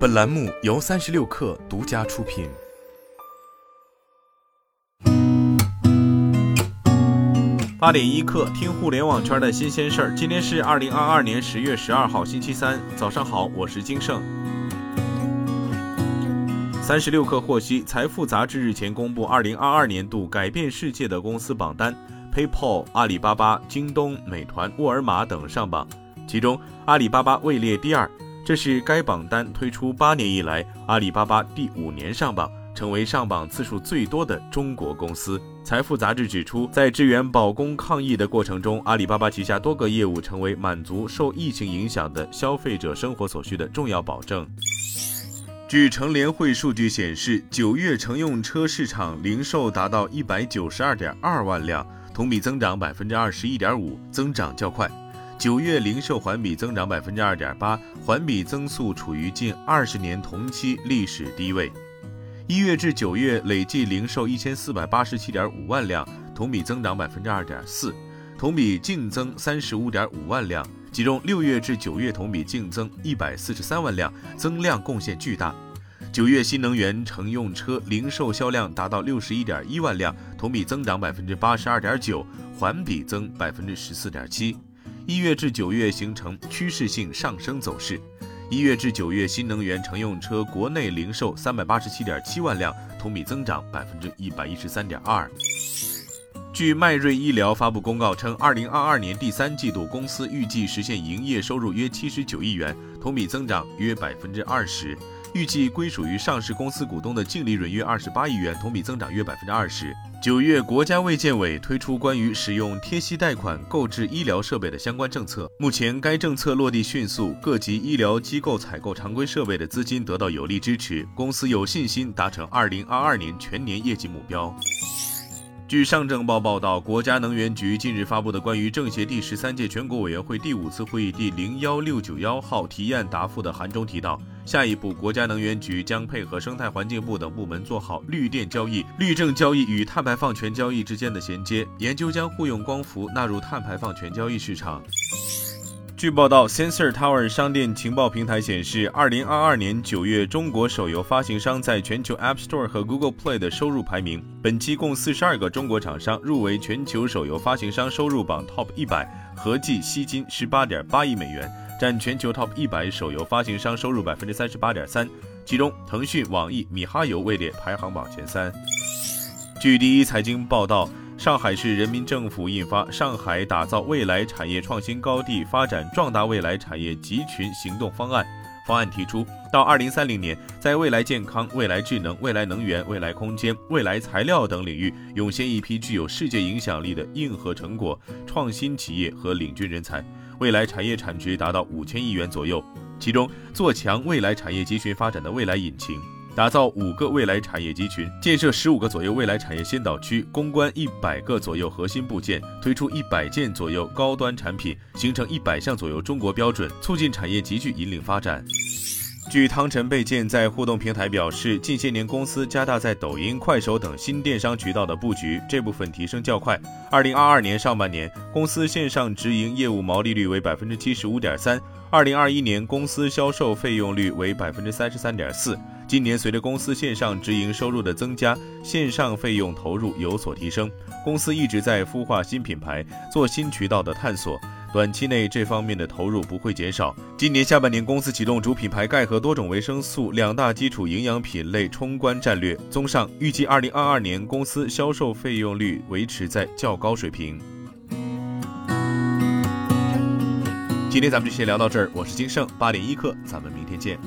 本栏目由三十六氪独家出品。八点一刻，听互联网圈的新鲜事儿。今天是二零二二年十月十二号，星期三，早上好，我是金盛。三十六氪获悉，财富杂志日前公布二零二二年度改变世界的公司榜单，PayPal、阿里巴巴、京东、美团、沃尔玛等上榜，其中阿里巴巴位列第二。这是该榜单推出八年以来，阿里巴巴第五年上榜，成为上榜次数最多的中国公司。财富杂志指出，在支援保供抗疫的过程中，阿里巴巴旗下多个业务成为满足受疫情影响的消费者生活所需的重要保证。据乘联会数据显示，九月乘用车市场零售达到一百九十二点二万辆，同比增长百分之二十一点五，增长较快。九月零售环比增长百分之二点八，环比增速处于近二十年同期历史低位。一月至九月累计零售一千四百八十七点五万辆，同比增长百分之二点四，同比净增三十五点五万辆。其中六月至九月同比净增一百四十三万辆，增量贡献巨大。九月新能源乘用车零售销量达到六十一点一万辆，同比增长百分之八十二点九，环比增百分之十四点七。一月至九月形成趋势性上升走势。一月至九月，新能源乘用车国内零售三百八十七点七万辆，同比增长百分之一百一十三点二。据迈瑞医疗发布公告称，二零二二年第三季度公司预计实现营业收入约七十九亿元，同比增长约百分之二十。预计归属于上市公司股东的净利润约二十八亿元，同比增长约百分之二十。九月，国家卫健委推出关于使用贴息贷款购置医疗设备的相关政策。目前，该政策落地迅速，各级医疗机构采购常规设备的资金得到有力支持，公司有信心达成二零二二年全年业绩目标。据上证报报道，国家能源局近日发布的关于政协第十三届全国委员会第五次会议第零幺六九幺号提案答复的函中提到，下一步国家能源局将配合生态环境部等部门做好绿电交易、绿证交易与碳排放权交易之间的衔接，研究将互用光伏纳入碳排放权交易市场。据报道，Sensor Tower 商店情报平台显示，二零二二年九月，中国手游发行商在全球 App Store 和 Google Play 的收入排名。本期共四十二个中国厂商入围全球手游发行商收入榜 Top 一百，合计吸金十八点八亿美元，占全球 Top 一百手游发行商收入百分之三十八点三。其中，腾讯、网易、米哈游位列排行榜前三。据第一财经报道。上海市人民政府印发《上海打造未来产业创新高地、发展壮大未来产业集群行动方案》。方案提出，到二零三零年，在未来健康、未来智能、未来能源、未来空间、未来材料等领域，涌现一批具有世界影响力的硬核成果、创新企业和领军人才，未来产业产值达到五千亿元左右。其中，做强未来产业集群发展的未来引擎。打造五个未来产业集群，建设十五个左右未来产业先导区，攻关一百个左右核心部件，推出一百件左右高端产品，形成一百项左右中国标准，促进产业集聚引领发展。据汤臣倍健在互动平台表示，近些年公司加大在抖音、快手等新电商渠道的布局，这部分提升较快。二零二二年上半年，公司线上直营业务毛利率为百分之七十五点三，二零二一年公司销售费用率为百分之三十三点四。今年随着公司线上直营收入的增加，线上费用投入有所提升。公司一直在孵化新品牌，做新渠道的探索，短期内这方面的投入不会减少。今年下半年，公司启动主品牌钙和多种维生素两大基础营养品类冲关战略。综上，预计二零二二年公司销售费用率维持在较高水平。今天咱们就先聊到这儿，我是金盛八点一刻，咱们明天见。